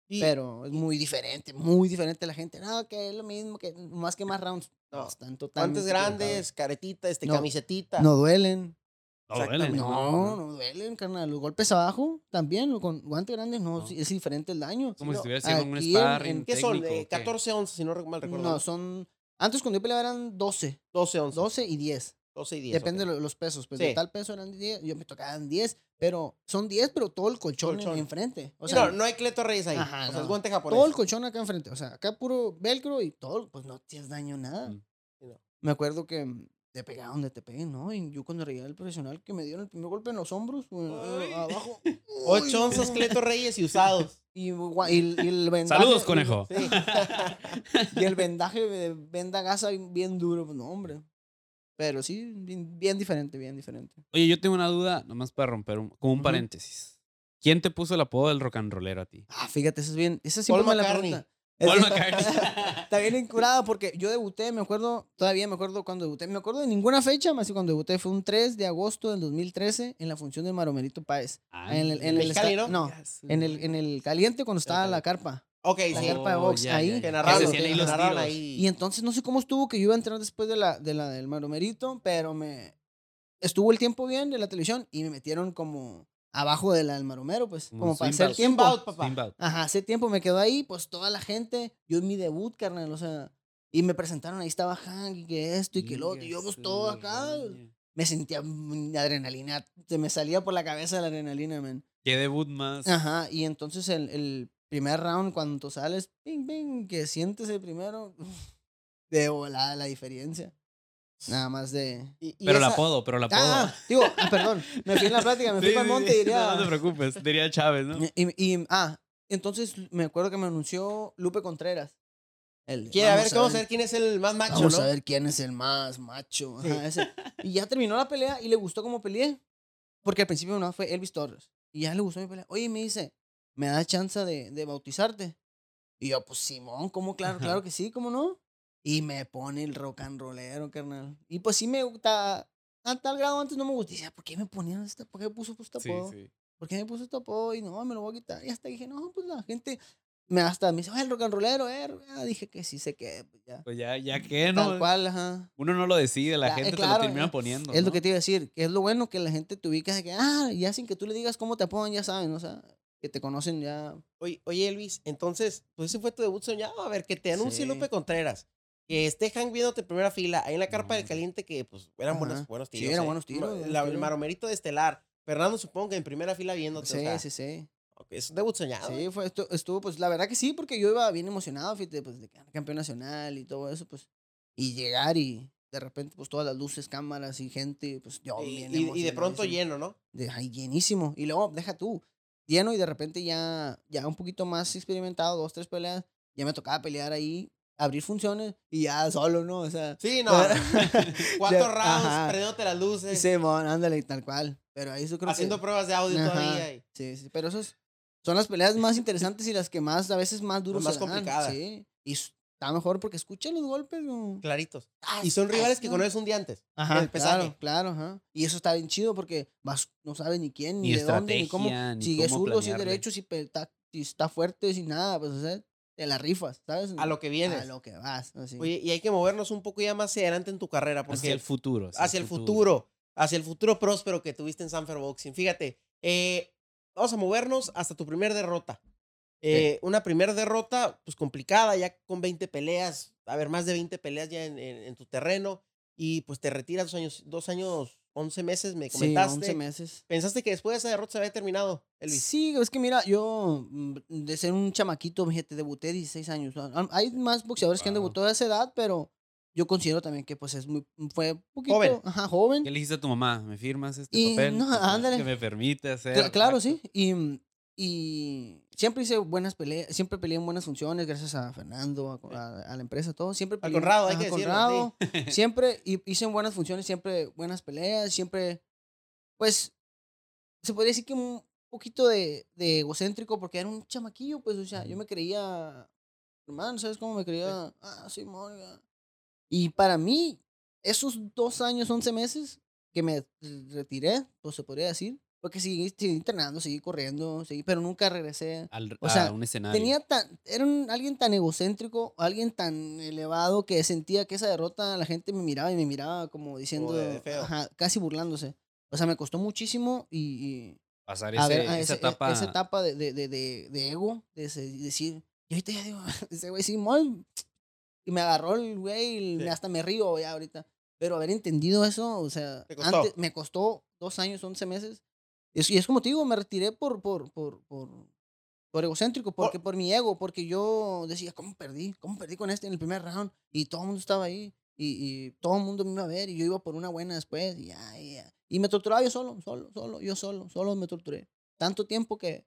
Y- Pero es muy diferente, muy diferente la gente. No, que es lo mismo, que más que más rounds. No. Están Guantes totalmente grandes, caretita, este, No. camisetita. No duelen. No duele, Exactamente. No, no duelen, carnal. Los golpes abajo también, con guantes grandes, no, No. es diferente el daño. Como si no, estuviera haciendo un sparring en- ¿Qué son? técnico, Eh, ¿o qué? 14 onzas, si no mal recuerdo. No, son. Antes cuando yo peleaba eran 12, 12 onzas. 12 y 10. 12 y 10. Depende ok. de lo- los pesos. Pues Sí. de tal peso eran 10, yo me tocaban 10, pero son 10, pero todo el colchón, Colchón. enfrente. O sea, no, no hay Cleto Reyes ahí. Ajá, o sea, no. es guante japonés. todo el colchón acá enfrente. O sea, acá puro velcro y todo, pues no te has daño nada. Mm. No. Me acuerdo que te pegaban donde te peguen, ¿no? Y yo cuando llegué al profesional que me dieron el primer golpe en los hombros, Ay. abajo. 8 uy, onzas. Cleto Reyes y usados. Y, y el- y el vendaje. Saludos, conejo. Sí. Y el vendaje de venda gasa bien duro, pues no, hombre. Pero sí, bien, bien diferente, bien diferente. Oye, yo tengo una duda, nomás para romper un, como un paréntesis. ¿Quién te puso el apodo del rock and rollero a ti? Ah, fíjate, eso es bien. Esa siempre Paul me la pregunta. Paul McCartney. Está bien incurada porque yo debuté, me acuerdo, todavía me acuerdo cuando debuté. Me acuerdo de ninguna fecha, más que cuando debuté fue un 3 de agosto del 2013 en la función de Maromerito Páez. En el, en el ¿no? no, en el, en el caliente cuando estaba la carpa. ok, La sí. carpa de Oh, box ya, ahí. ya, ya. Que narraron, narraron ahí. Y entonces no sé cómo estuvo que yo iba a entrar después de la, de la del Maromerito, pero me estuvo el tiempo bien de la televisión y me metieron como abajo de la del Maromero, pues, Como como, para hacer out. tiempo. Out, papá. Ajá, hace tiempo me quedó ahí, pues toda la gente, yo en mi debut, carnal, o sea, y me presentaron, ahí estaba Hank, y que esto y que lo otro, y yo pues todo acá, me sentía adrenalina, se me salía por la cabeza la adrenalina, man. ¿Qué debut más? Ajá, y entonces el, el primer round, cuando tú sales, ping, ping, que sientes el primero, de volada la diferencia. Nada más de... Y- y Pero el esa- apodo, pero el apodo. Ah, digo, ah, perdón, me fui en la plática, me fui Sí, para el monte y diría... No, no te preocupes, diría Chávez, ¿no? Y, y- ah, entonces me acuerdo que me anunció Lupe Contreras. El, Quiere, a ver, vamos a ver quién es el más macho, Vamos ¿no? a ver quién es el más macho. Sí. ajá, ese. Y ya terminó la pelea y le gustó cómo peleé. Porque al principio no fue Elvis Torres. Y ya le gustó mi pelea. Oye, me dice, ¿me da chance de, de bautizarte? Y yo, pues Simón, ¿cómo? Claro, Ajá. claro que sí, ¿cómo no? Y me pone el rock and rollero, carnal. Y pues sí me gusta. A tal grado antes no me gustaba. Decía, ¿por qué me ponían esta? ¿Por qué me puso este Sí, apodo? sí. ¿por qué me puso este apodo? Y no, me lo voy a quitar. Y hasta dije, no, pues la gente me hasta me dice, "Ay, el rock and rollero, eh. Ah, dije que sí sé que, pues ya. Pues ya, ya que, Tal ¿no? cual, ajá. Uno no lo decide, la Ya, eh, gente te claro, lo termina eh, poniendo. Es lo ¿no? que te iba a decir, que es lo bueno que la gente te ubica de que, ah, ya sin que tú le digas cómo te apodan, ya saben, o sea, que te conocen ya. Oye, oye, Elvis, entonces, pues ese fue tu debut soñado. A ver, que te anuncie Sí. Lupe Contreras. Que esté Hank viéndote en primera fila, ahí en la carpa del No. caliente, que pues eran buenos, buenos Sí, tiros. eran eh. buenos tiros, la- el maromerito de Estelar. Fernando, supongo que en primera fila viéndote. Sí, o sea, sí, sí. ok, es un debut soñado. Sí, fue, estu- estuvo, pues la verdad que sí, porque yo iba bien emocionado, fíjate, pues de quedar campeón nacional y todo eso, pues. Y llegar y de repente, pues todas las luces, cámaras y gente, pues yo Y, bien y- y de pronto lleno, ¿no? de ay, llenísimo. Y luego, deja tú, lleno y de repente ya, ya un poquito más experimentado, dos, tres peleas, ya me tocaba pelear ahí, abrir funciones y ya solo, ¿no? O sea, Sí, no. Cuatro Ya, rounds, ajá. prendiéndote las luces, sí, mon, ándale, tal cual. Pero ahí eso creo haciendo que... pruebas de audio Ajá, todavía. y- Sí, sí, pero esos son las peleas más interesantes y las que más, a veces más duros más complicadas. Sí, y está mejor porque escuchan los golpes, ¿no? Claritos. Ah, Y son rivales que ¿no? conoces un día antes. Ajá, el claro, claro, ajá. Y eso está bien chido porque vas, no sabes ni quién, ni, Ni de dónde, ni cómo. ni Si es zurdo, si es derecho, si, está, si está fuerte, si nada, pues, o sea, te la rifas, ¿sabes? A lo que vienes. A lo que vas, así. Oye, y hay que movernos un poco ya más hacia adelante en tu carrera. Porque Hacia el futuro. hacia el futuro, hacia el futuro próspero que tuviste en Sanfer Boxing. Fíjate, eh, vamos a movernos hasta tu primer derrota. Eh, Una primera derrota, pues complicada, ya con 20 peleas, a ver, más de 20 peleas ya en, en- en tu terreno, y pues te retiras dos años, dos años, 11 meses, me sí, comentaste. 11 meses. ¿Pensaste que después de esa derrota se había terminado, Elvis? Sí, es que mira, yo mm, de ser un chamaquito, fíjate, debuté 16 años. Hay más boxeadores que han debutado a esa edad, pero yo considero también que pues es muy, fue un poquito, Joven. Ajá, joven. ¿Qué le dijiste a tu mamá? ¿Me firmas este Y papel? no, ándale. Que me permite hacer. Cla- claro, sí. Y, mm, y siempre hice buenas peleas, siempre peleé en buenas funciones, gracias a Fernando, a, a- a la empresa, todo. Siempre peleé- Conrado, hay que decirlo, Conrado. Siempre hi- hice en buenas funciones, siempre buenas peleas, siempre, pues, se podría decir que un poquito de, de egocéntrico porque era un chamaquillo, pues, o sea, yo me creía, hermano, ¿sabes cómo me creía? Ah, sí, moga. Y para mí, esos dos años, once meses que me retiré, pues se podría decir, porque seguí, seguí entrenando, seguí corriendo, seguí, pero nunca regresé. Al, O sea, a un escenario. Tenía tan, era un- alguien tan egocéntrico, alguien tan elevado que sentía que esa derrota la gente me miraba y me miraba como diciendo, ajá, casi burlándose. O sea, me costó muchísimo y, y pasar a ese, ver, a esa ese- e- etapa. esa etapa de, de, de, de, ego, de decir, y ahorita ya digo, ese güey Simón, y me agarró el güey, y Sí. hasta me río ya ahorita. Pero haber entendido eso, o sea, Te costó. antes me costó dos años, once meses. Y es, y es como te digo, me retiré por, por, por, por, por egocéntrico, porque por mi ego, porque yo decía, ¿cómo perdí? ¿Cómo perdí con este en el primer round? Y todo el mundo estaba ahí, y, y todo el mundo me iba a ver, y yo iba por una buena después, y ya, y ya. Y me torturaba yo solo, solo, solo, yo solo, solo me torturé. Tanto tiempo que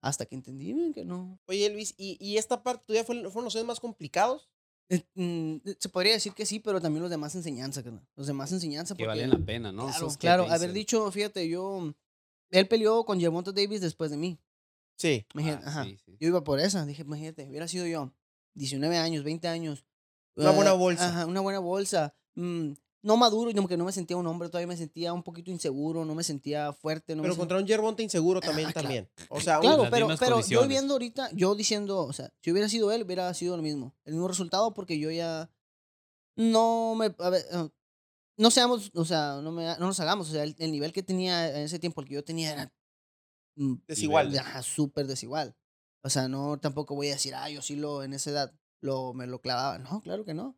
hasta que entendí que no. Oye, Elvis, ¿y, y esta parte tuya fue, fueron los años más complicados? Eh, mm, se podría decir que sí, pero también los demás enseñanza, carnal. Los demás enseñanza que porque... valen la pena, ¿no? Claro, que claro. Haber dicho, fíjate, yo... Él peleó con Gervonta Davis después de mí. Sí. Imagínate, ah, ajá. sí, sí. Yo iba por esa. Dije, imagínate, hubiera sido yo. 19 años, 20 años. Una buena eh, bolsa. Ajá, una buena bolsa. mm, no maduro, como que no me sentía un hombre, todavía me sentía un poquito inseguro, no me sentía fuerte. No me Pero sen- contra un Yerbonte inseguro también, claro. también. O sea, un- Claro, pero, pero yo viendo ahorita, yo diciendo, o sea, si hubiera sido él, hubiera sido lo mismo. El mismo resultado porque yo ya no me... A ver, eh, no seamos, o sea, no, me, no nos hagamos, o sea, el, el nivel que tenía en ese tiempo, el que yo tenía era mm, desigual. nivel. ajá, súper desigual. O sea, no tampoco voy a decir, ah, yo sí lo, en esa edad, lo, me lo clavaba. No, claro que no.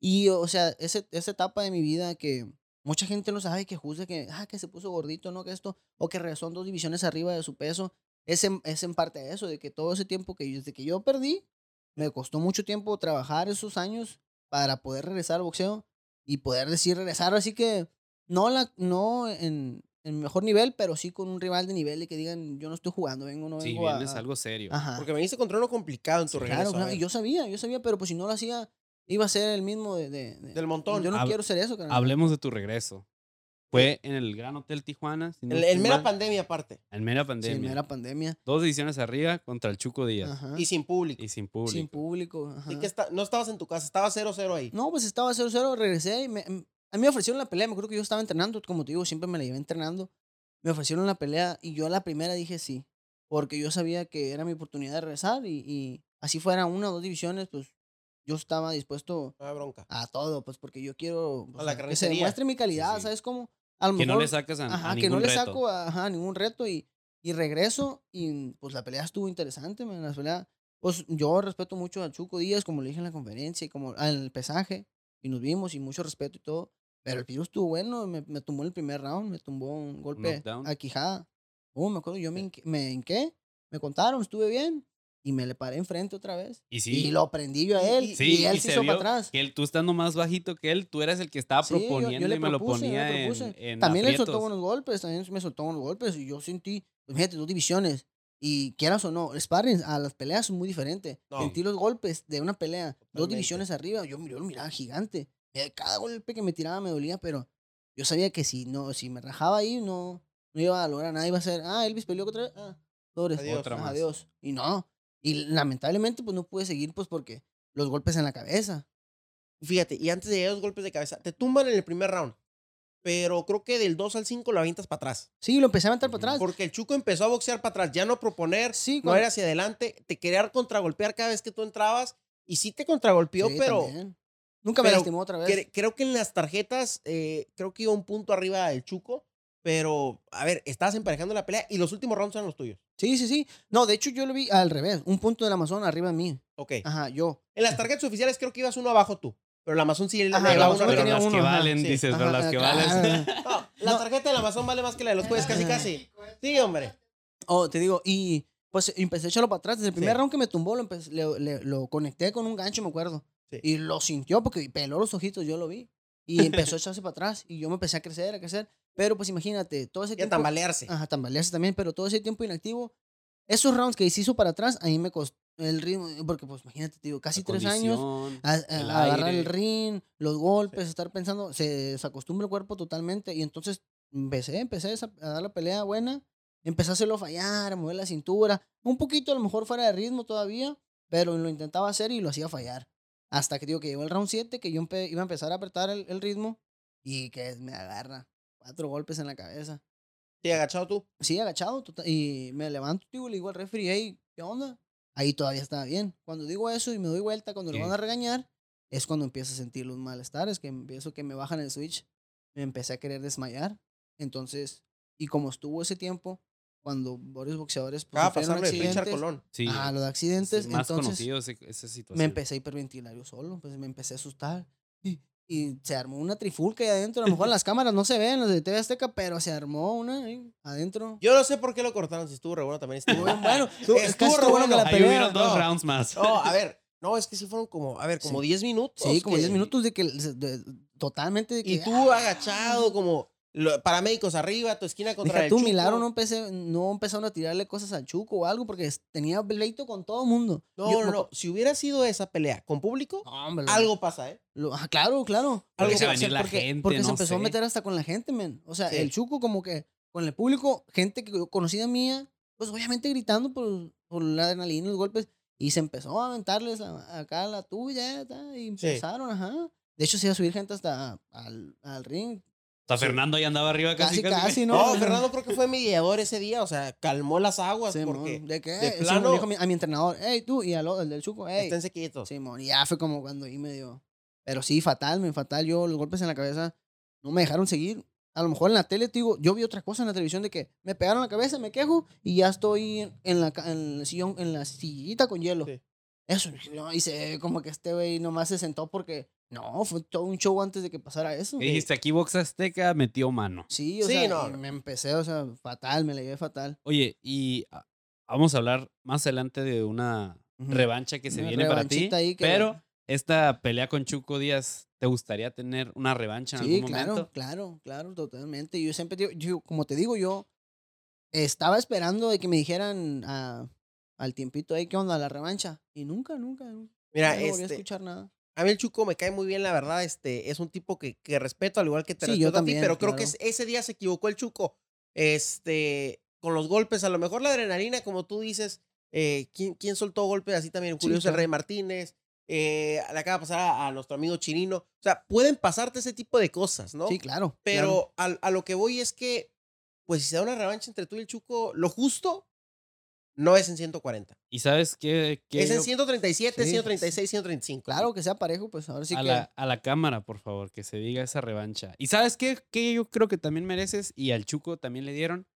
Y, o sea, ese, esa etapa de mi vida que mucha gente no sabe, que juzga que, ah, que se puso gordito, no, que esto, o que regresó dos divisiones arriba de su peso, es en, es en parte de eso, de que todo ese tiempo que desde que yo perdí, me costó mucho tiempo trabajar esos años para poder regresar al boxeo y poder decir regresar, así que no, la, no en, en mejor nivel, pero sí con un rival de nivel y que digan, yo no estoy jugando, vengo, no Sí, vengo a... vienes algo serio. Ajá. Porque veniste contra uno complicado en tu Sí, regreso. Claro, a claro, yo sabía, yo sabía, pero pues si no lo hacía, iba a ser el mismo de... de- de- Del montón. Yo no Hab- quiero ser eso, carnal. Hablemos de tu regreso. Fue en el Gran Hotel Tijuana. si no En, estoy en mera pandemia aparte. En mera Sí, pandemia. era pandemia. Dos ediciones arriba contra el Chuco Díaz. Ajá. Y sin público. Y sin público. Sin público. ajá. Así que está- no estabas en tu casa, estaba 0-0 ahí. No, pues estaba 0-0, regresé y me, em, a mí me ofrecieron la pelea. Me acuerdo que yo estaba entrenando, como te digo, siempre me la llevé entrenando. Me ofrecieron la pelea y yo a la primera dije sí, porque yo sabía que era mi oportunidad de regresar y, y así fuera una o dos divisiones, pues yo estaba dispuesto Ah, bronca. a todo, pues porque yo quiero o A la que se demuestre mi calidad, sí. ¿sabes cómo? A lo Que no mejor- le sacas a, a Ajá, que ningún no le reto. saco a- ajá, ningún reto y, Y regreso y pues la pelea estuvo interesante, man. La pelea, pues yo respeto mucho a Chuco Díaz, como le dije en la conferencia y como en el pesaje. Y nos vimos y mucho respeto y todo. Pero el Piru estuvo bueno, me, me tumbó en el primer round, me tumbó un golpe knockdown. a quijada. Oh, me acuerdo, yo me, me hinqué, me contaron, estuve bien. Y me le paré enfrente otra vez. Y sí. Y lo prendí yo a él. Y, Sí, él y se se hizo para atrás. Que él, tú estando más bajito que él, tú eras el que estaba Sí, yo- yo proponiendo le y me lo yo ponía en, propuse. en También le soltó aprietos. buenos golpes, también me soltó buenos golpes. Y yo sentí, pues fíjate, dos divisiones. Y quieras o no, el sparring a las peleas es muy diferente. No. Sentí los golpes de una pelea, dos Totalmente. divisiones arriba, yo, yo lo miraba gigante. Eh, Cada golpe que me tiraba me dolía, pero yo sabía que si no, si me rajaba ahí, no, no iba a lograr nada. Iba a ser, ah, Elvis peleó otra vez, ah, Adiós. Otra ah, más. adiós. Y no. Y lamentablemente, pues no pude seguir, pues porque los golpes en la cabeza. Fíjate, y antes de llegar a los golpes de cabeza, te tumban en el primer round. Pero creo que del 2 al 5 lo avientas para atrás. Sí, lo empecé a aventar para atrás. Porque el Chuco empezó a boxear para atrás, ya no proponer, Sí, no ir hacia adelante, te quería contragolpear cada vez que tú entrabas. Y sí te contragolpeó, Sí, pero también. Nunca me pero lastimó otra vez. cre- creo que en las tarjetas, eh, creo que iba un punto arriba del Chuco. Pero, a ver, estabas emparejando la pelea y los últimos rounds eran los tuyos. Sí, sí, sí. No, de hecho yo lo vi al revés. Un punto del Amazon arriba de mí. Ok. Ajá, yo. En las tarjetas oficiales creo que ibas uno abajo tú. Pero el Amazon sí le Ajá, daba Amazon uno Pero tenía las que uno, ajá, valen, sí. dices, pero Ajá, las que valen. No, la No. tarjeta del Amazon vale más que la de los jueves, casi, casi. Sí, hombre. Oh, te digo, y pues empecé a echarlo para atrás. Desde el primer Sí. round que me tumbó, lo, empecé- le- le- lo conecté con un gancho, me acuerdo. Sí. Y lo sintió porque peló los ojitos, yo lo vi. Y empezó a echarse para atrás. Y yo me empecé a crecer, a crecer. Pero pues imagínate, todo ese Y tiempo. tambalearse. Ajá, tambalearse también, pero todo ese tiempo inactivo. Esos rounds que hizo para atrás, a mí me costó el ritmo. Porque pues imagínate, te digo, casi tres años. condición, a- a- el agarrar el ring, los golpes, estar pensando, se, se acostumbra el cuerpo totalmente y entonces empecé, empecé a dar la pelea buena, empecé a hacerlo fallar, a mover la cintura, un poquito a lo mejor fuera de ritmo todavía, pero lo intentaba hacer y lo hacía fallar. Hasta que digo que llegó el round 7, que yo iba a empezar a apretar el, el ritmo y que me agarra cuatro golpes en la cabeza. Sí, agachado tú. Sí, agachado, tota- y me levanto, digo, le digo al referee, hey, ¿qué onda? Ahí todavía estaba bien. Cuando digo eso y me doy vuelta, cuando Sí. lo van a regañar, es cuando empiezo a sentir los malestares, que empiezo que me bajan el switch, me empecé a querer desmayar. Entonces, y como estuvo ese tiempo, cuando varios boxeadores pues, de de pinche accidentes, Colón. Sí, ah, los es accidentes, más entonces conocido ese- esa situación. me empecé a hiperventilar yo solo, pues me empecé a asustar. Y, y se armó una trifulca ahí adentro. A lo mejor las cámaras no se ven, las de TV Azteca, pero se armó una ahí adentro. Yo no sé por qué lo cortaron, si estuvo re bueno también. Estuvo Bueno, bueno, Estuvo- es que estuvo estuvo re bueno que la bueno. Ahí pelea. hubieron dos no. rounds más. No, a ver. No, es que sí fueron como, a ver, como Sí. 10 minutos. Sí, como que- 10 minutos de que de- de- totalmente de que Y tú agachado, como lo- paramédicos arriba, tu esquina contra Deja el tú, Chuco. Milagro no, empecé, no empezaron a tirarle cosas al Chuco o algo porque tenía pleito con todo el mundo. No, Yo no, Si hubiera sido esa pelea con público, No, hombre, lo- algo pasa, ¿eh? lo- ah, claro, claro. Porque Algo se va a venir hacer la porque, gente, porque se empezó a meter hasta con la gente, men. O sea, Sí. el Chuco como que con el público, gente que conocida mía, pues obviamente gritando por, por la adrenalina y los golpes. Y se empezó a aventarles a- acá la tuya y empezaron, ajá. De hecho, se iba a subir gente hasta al, al ring. Hasta Fernando ya andaba arriba casi, Casi, casi. casi, No, ¿no? Fernando creo que fue mediador ese día, o sea, calmó las aguas Simón, porque ¿De qué? de plano- dijo a mi, a mi entrenador, hey, tú, y al, al del Chuco, hey. esténse quietos. Simón, y ya fue como cuando ahí me dio. Pero sí, fatal, me fatal. Yo, los golpes en la cabeza no me dejaron seguir. A lo mejor en la tele, te digo, yo vi otra cosa en la televisión de que me pegaron la cabeza, me quejo y ya estoy en la, en el sillón, en la sillita con hielo. Sí. Eso, no, y se ve como que este güey nomás se sentó porque no, fue todo un show antes de que pasara eso. Y dijiste, aquí Box Azteca metió mano. Sí, o Sí, sea, no, y no. me empecé, o sea, fatal, me la llevé fatal. Oye, y ah, vamos a hablar más adelante de una revancha que se Una viene para ti. revanchita ahí que- Pero esta pelea con Chuco Díaz, ¿te gustaría tener una revancha en Sí, algún claro, momento? claro, claro, totalmente. Yo siempre digo, yo, como te digo, yo estaba esperando de que me dijeran a- al tiempito ahí, ¿qué onda? La revancha. Y nunca, nunca, nunca. Mira, no volví a este, escuchar nada. A mí el Chuco me cae muy bien, la verdad, este, es un tipo que, que respeto, al igual que te Sí, respeto yo a ti, pero creo que claro. es- ese día se equivocó el Chuco, este, con los golpes, a lo mejor la adrenalina, como tú dices, eh, ¿quién, quién soltó golpes así también? Sí, Julio claro. Rey Martínez, eh, le acaba de pasar a, a nuestro amigo Chirino, o sea, pueden pasarte ese tipo de cosas, ¿no? Sí, claro. claro. Pero al- a, lo que voy es que, pues si se da una revancha entre tú y el Chuco, lo justo no es en 140. ¿Y sabes qué? qué Es en yo- 137, Sí. 136, 135. Claro que sea parejo, pues ahora sí a, que. la, a la cámara, por favor, que se diga esa revancha. ¿Y sabes qué? Que yo creo que también mereces y al Chuco también le dieron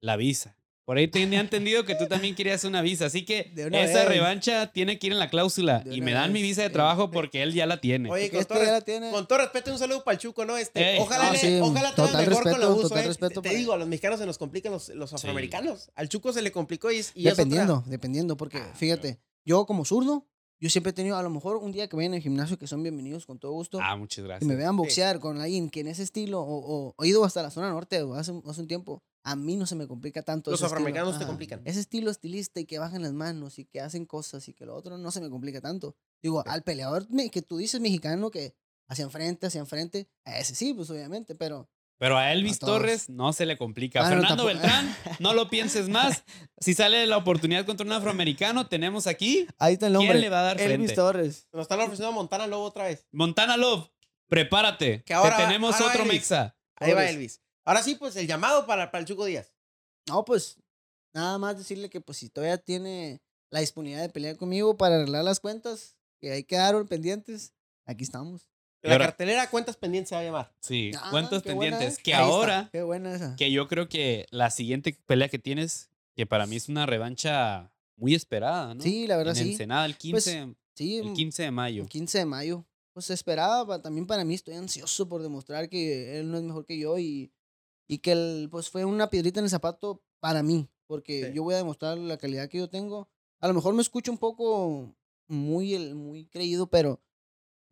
la visa. Por ahí tenía entendido que tú también querías una visa. Así que esa vez. revancha tiene que ir en la cláusula. Y me dan mi vez. visa de Eh, trabajo eh. porque él ya la tiene. Oye, con este todo, ya la tiene. con todo respeto, un saludo para el Chuco, ¿no? Este, Ey, ojalá, no, le- sí, ojalá todo mejor con respeto, la uso, total ¿eh? respeto Te para- digo, a los mexicanos se nos complican los, los afroamericanos. Al Chuco se le complicó y, y es otra- Dependiendo, dependiendo, porque Ah, fíjate, yo como zurdo, yo siempre he tenido, a lo mejor un día que vayan al gimnasio, que son bienvenidos con todo gusto, Ah, muchas que gracias. me vean boxear con alguien que en ese estilo, o, o, o he ido hasta la zona norte hace, hace un tiempo, a mí no se me complica tanto. Los afroamericanos te complican. Ese estilo estilista y que bajan las manos y que hacen cosas y que lo otro no se me complica tanto. Digo, al peleador que tú dices mexicano que hacia enfrente, hacia enfrente, a ese sí, pues obviamente, pero Pero a Elvis A. Torres no se le complica. Ah, Fernando. Beltrán, no lo pienses más. Si sale la oportunidad contra un afroamericano, tenemos aquí. ahí está el ¿Quién le va a dar Elvis frente? Torres. Nos están ofreciendo a Montana Lobo otra vez. Montana Love, prepárate. Que ahora que va- tenemos ahora otro Elvis. mexa. Ahí va. Elvis. Ahora sí, pues el llamado para, para el Chuco Díaz. No, pues nada más decirle que pues si todavía tiene la disponibilidad de pelear conmigo para arreglar las cuentas, que ahí quedaron pendientes, aquí estamos. La ahora- cartelera Cuentas Pendientes se va a llamar. Sí, Ah, buena, pendientes. Que Ahí ahora, Qué buena esa. que yo creo que la siguiente pelea que tienes, que para mí es una revancha muy esperada, ¿no? Sí, la verdad en sí. Ensenada, el 15, Sí, el mm, 15 de mayo. el 15 de mayo. Pues se esperaba, también para mí estoy ansioso por demostrar que él no es mejor que yo y, y que él, pues fue una piedrita en el zapato para mí, porque Sí. yo voy a demostrar la calidad que yo tengo. A lo mejor me escucho un poco muy, el- muy creído, pero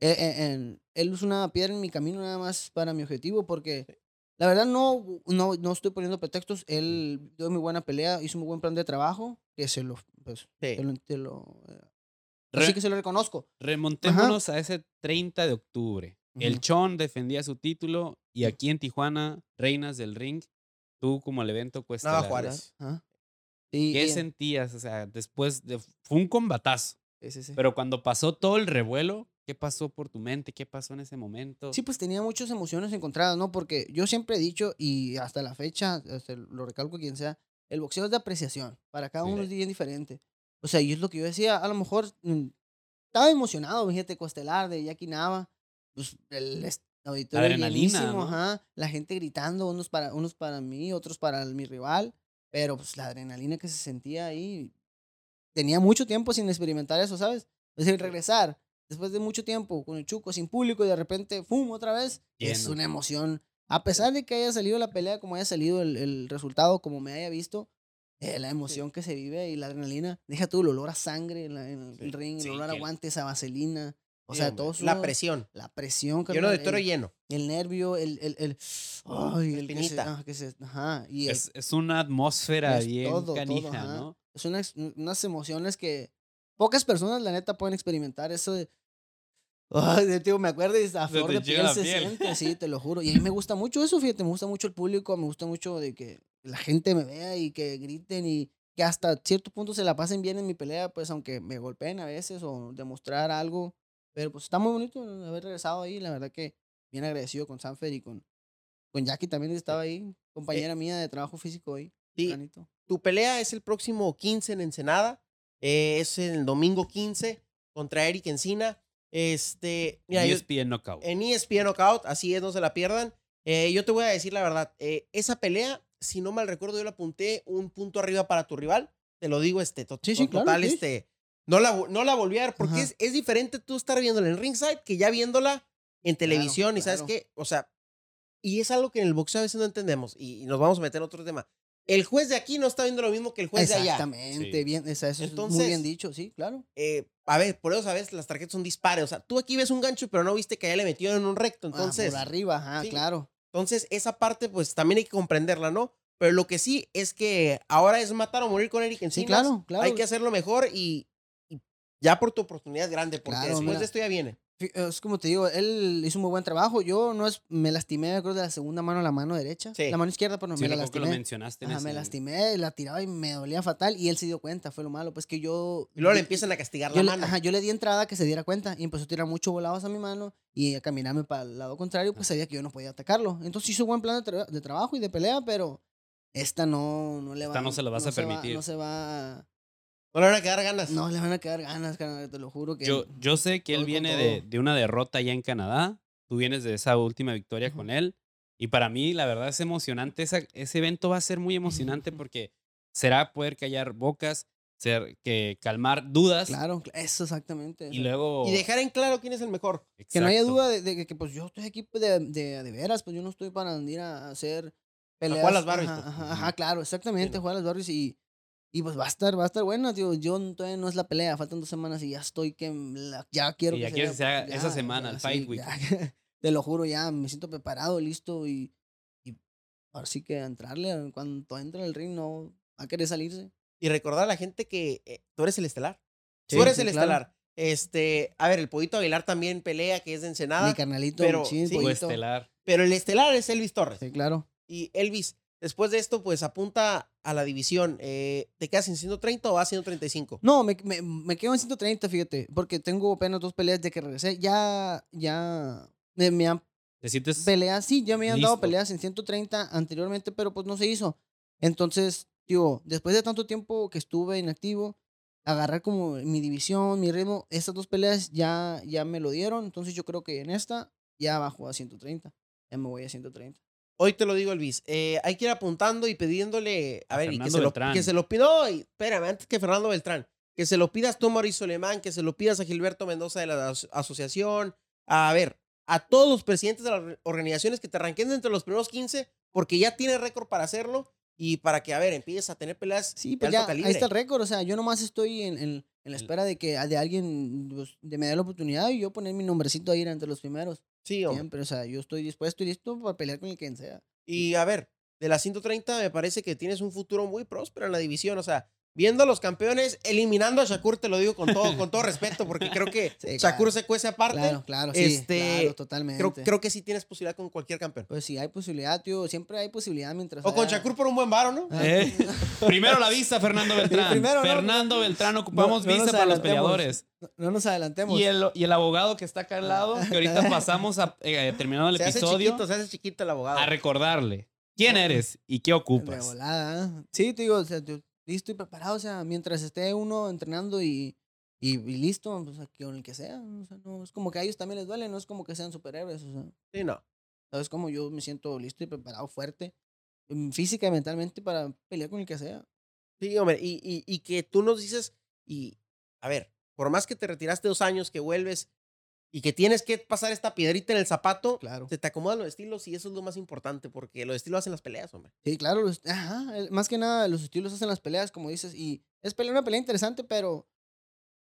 eh, eh, él es una piedra en mi camino nada más para mi objetivo, porque la verdad no, no, no estoy poniendo pretextos. Él dio muy buena pelea, hizo muy buen plan de trabajo, que se lo, pues, Sí. lo, lo, eh, Re- así que se lo reconozco. Remontémonos a ese 30 de octubre. El. Chon defendía su título y aquí en Tijuana, Reinas del Ring, tú como el evento cuesta. Nava Juárez. Sí, ¿Qué y- sentías? O sea, después de. Fue un combatazo. sí, sí. Pero cuando pasó todo el revuelo, ¿qué pasó por tu mente? ¿Qué pasó en ese momento? Sí, pues tenía muchas emociones encontradas, ¿no? Porque yo siempre he dicho, y hasta la fecha, hasta lo recalco quien sea, el boxeo es de apreciación. Para cada Sí. uno es bien diferente. O sea, y es lo que yo decía, a lo mejor mm, estaba emocionado, fíjate, Costelar de Jackie Nava, pues el auditorio adrenalina, llenísimo, ¿no? ajá, la gente gritando, unos para, unos para mí, otros para mi rival, pero pues la adrenalina que se sentía ahí, tenía mucho tiempo sin experimentar eso, ¿sabes? Es decir, regresar después de mucho tiempo con el Chuco sin público y de repente, ¡fum! otra vez, es una emoción. A pesar de que haya salido la pelea como haya salido el, el resultado, como me haya visto, eh, la emoción que se vive y la adrenalina, deja tú el olor a sangre en, la- en el Sí. ring, el Sí, olor a guantes, a vaselina, o sea, todo La eso- presión. la presión, Lleno carnal, de toro el, lleno. el nervio, el, el, el, ay, el que se, ah, que se- ajá, y el- Es, es una atmósfera es bien todo, todo, canija, ajá. ¿no? es unas, unas emociones que pocas personas, la neta, pueden experimentar. Eso de. Ay, de- tío, me acuerdo y a flor de piel la se piel. siente, sí, te lo juro. Y a mí me gusta mucho eso, fíjate, me gusta mucho el público, me gusta mucho de que la gente me vea y que griten y que hasta cierto punto se la pasen bien en mi pelea, pues aunque me golpeen a veces o demostrar algo. Pero pues está muy bonito haber regresado ahí, la verdad que bien agradecido con Sanfer y con, con Jackie también que estaba ahí, compañera mía de trabajo físico ahí. Sí, tu pelea es el próximo 15 en Ensenada. eh, es el domingo 15 contra Eric Encina. Este, mira, yo- ESPN Knockout. en E ESPN Knockout, así es, no se la pierdan. Eh, yo te voy a decir la verdad, eh, esa pelea, si no mal recuerdo, yo la apunté un punto arriba para tu rival. Te lo digo, este, to- Sí, sí, total, claro, sí. este, no la, no la volví a ver porque es, es diferente tú estar viéndola en ringside que ya viéndola en televisión y sabes claro. qué, o sea, y es algo que en el boxeo a veces no entendemos y, y nos vamos a meter en otro tema. El juez de aquí no está viendo lo mismo que el juez de allá. Exactamente, Sí. bien, esa- eso es muy Entonces- bien dicho, sí, claro. Eh, a ver, por eso sabes, las tarjetas son dispares. O sea, tú aquí ves un gancho, pero no viste que allá le metieron en un recto. Ah, Entonces, por arriba, ajá, sí. claro. Entonces, esa parte, pues también hay que comprenderla, ¿no? Pero lo que sí es que ahora es matar o morir con Eric Encinas. claro, claro. Hay que hacerlo mejor y ya por tu oportunidad grande, porque Claro, después mira. de esto ya viene. Fi- Es como te digo, él hizo un muy buen trabajo. Yo no es, me lastimé, creo, de la segunda mano a la mano derecha. Sí. La mano izquierda, pero no Sí, me la que lo lastimé. mencionaste en Ajá, me lastimé, la tiraba y me dolía fatal. Y él se dio cuenta, fue lo malo. Pues que yo. Y luego le empiezan a castigar yo la le, mano. ajá, yo le di entrada que se diera cuenta y empezó a tirar muchos volados a mi mano y a caminarme para el lado contrario, pues sabía que yo no podía atacarlo. Entonces hizo buen plan de, tra- de trabajo y de pelea, pero esta no, no le va Esta no se la vas a se va- permitir. no se va. No le van a quedar ganas. No le van a quedar ganas, carnal, te lo juro que. Yo, yo sé que él viene de, de una derrota allá en Canadá. Tú vienes de esa última victoria Ujú. con él. Y para mí, la verdad, es emocionante. Esa- ese evento va a ser muy emocionante porque será poder callar bocas, ser, que calmar dudas Claro, cl- eso exactamente. y o sea, luego... Y dejar en claro quién es el mejor. Que no haya Exacto. duda de, de que pues yo estoy aquí pues, de, de, de veras, pues yo no estoy para ir a hacer peleas. jugar las Barbies, Ajá, pues. ajá, ajá, claro, exactamente, no. jugar las Barbies y, y pues va a estar, va a estar buena, tío. Yo todavía no es la pelea, faltan dos semanas y ya estoy que la- ya quiero Sí, que ya quieres que se haga pues, esa ya, semana, el fight week. ya, te lo juro, ya me siento preparado, listo y, y ahora sí que a entrarle, en cuanto entre el ring no va a querer salirse. Y recordar a la gente que eh, tú eres el estelar. Sí, tú eres sí, el claro. estelar. Este, a ver, el Pollito Aguilar también pelea, que es de Ensenada. Mi carnalito, pero sí, sí, pollito. estelar. Pero el estelar es Elvis Torres. Sí, claro. Y Elvis, después de esto, pues apunta a la división. Eh, ¿Te quedas en 130 o vas a 135? No, me, me, me quedo en 130, fíjate, porque tengo apenas dos peleas de que regresé. Ya, ya me, me han ¿Te sientes peleado, sí, ya me han dado peleas en 130 anteriormente, pero pues no se hizo. Entonces, tío, después de tanto tiempo que estuve inactivo, agarrar como mi división, mi ritmo, estas dos peleas ya, ya me lo dieron. Entonces yo creo que en esta ya bajo a 130. Ya me voy a 130. Hoy te lo digo, Elvis. eh, hay que ir apuntando y pidiéndole. A, A ver, y que se, lo, que se lo pido. y espérame, antes que Fernando Beltrán. Que se lo pidas tú Mauricio Alemán, que se lo pidas a Gilberto Mendoza de la as- asociación. A ver, a todos los presidentes de las or- organizaciones que te arranquen entre los primeros 15, porque ya tiene récord para hacerlo y para que, a ver, empieces a tener peleas Sí, de pues ya, ahí está el récord. O sea, yo nomás estoy en, en- en la espera de que de alguien pues, de me dé la oportunidad y yo poner mi nombrecito ahí entre los primeros. Sí, hombre. Siempre, o sea, yo estoy dispuesto y listo para pelear con el quien sea. Y a ver, de las 130 me parece que tienes un futuro muy próspero en la división. O sea, viendo a los campeones, eliminando a Shakur, te lo digo con todo, con todo respeto, porque creo que Sí, Shakur claro. se cuece aparte. Claro, claro, sí. este, claro, totalmente. Creo, creo que sí tienes posibilidad con cualquier campeón. Pues sí, hay posibilidad, tío. Siempre hay posibilidad mientras. O con Shakur por un buen varo, ¿no? Ah. Eh, Primero la vista, Fernando Beltrán. primero, ¿no? Fernando Beltrán, ocupamos No- no vista para los peleadores. No, no nos adelantemos. Y el, y el abogado que está acá al lado, que ahorita pasamos a eh, terminando el se hace episodio, chiquito, se hace chiquito el abogado. a recordarle quién eres y qué De ocupas. volada. ¿eh? Sí, te digo, o sea, yo listo y preparado. O sea, mientras esté uno entrenando y, y, y listo, pues aquí con el que sea. O sea, no es como que a ellos también les duele, no es como que sean superhéroes. O sea, Sí, no. ¿sabes? Como yo me siento listo y preparado, fuerte, mm, física y mentalmente para pelear con el que sea. Sí, hombre. Y, y, y que tú nos dices, y a ver, por más que te retiraste dos años, que vuelves y que tienes que pasar esta piedrita en el zapato, Claro. se te acomodan los estilos y eso es lo más importante, porque los estilos hacen las peleas, hombre. Sí, claro, los- ajá, más que nada los estilos hacen las peleas, como dices, y es pelea, una pelea interesante, pero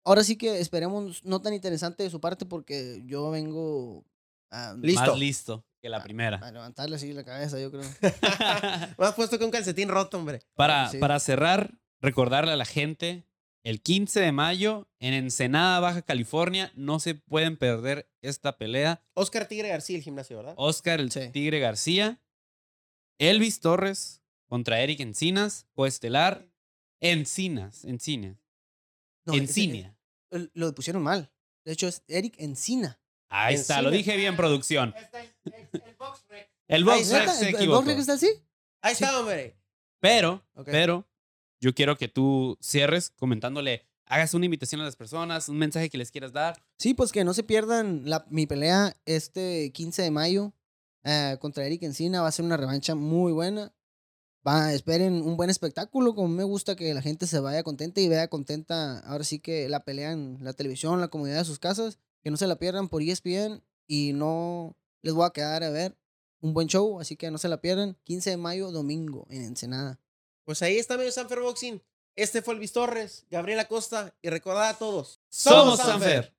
ahora sí que esperemos no tan interesante de su parte porque yo vengo a, Listo. Más listo que la primera. a levantarle así la cabeza, yo creo. Más puesto que un calcetín roto, hombre. para, Sí. para cerrar, recordarle a la gente, el 15 de mayo en Ensenada, Baja California, no se pueden perder esta pelea. Oscar Tigre García, el gimnasio, ¿verdad? Oscar el Sí. Tigre García, Elvis Torres contra Eric Encinas, coestelar, Encinas, Encinas, No, el- lo pusieron mal. De hecho, es Eric Encina. Ahí está, lo Encina. dije bien, producción. el, box rec. El box está, rec se ¿El, el equivocó. Box Rec está así? Ahí está, hombre. Pero, pero, yo quiero que tú cierres comentándole, hagas una invitación a las personas, un mensaje que les quieras dar. Sí, pues que no se pierdan la, mi pelea este 15 de mayo eh, contra Eric Encina. Va a ser una revancha muy buena. Va, esperen un buen espectáculo. Como me gusta que la gente se vaya contenta y vea contenta. Ahora sí que la pelea en la televisión, la comunidad de sus casas. Que no se la pierdan por ESPN. Y no les voy a quedar a ver un buen show. Así que no se la pierdan. 15 de mayo, domingo, en Ensenada. Pues ahí está medio Sanfer Boxing. Este fue Elvis Torres, Gabriel Acosta y recordad a todos. Somos Sanfer.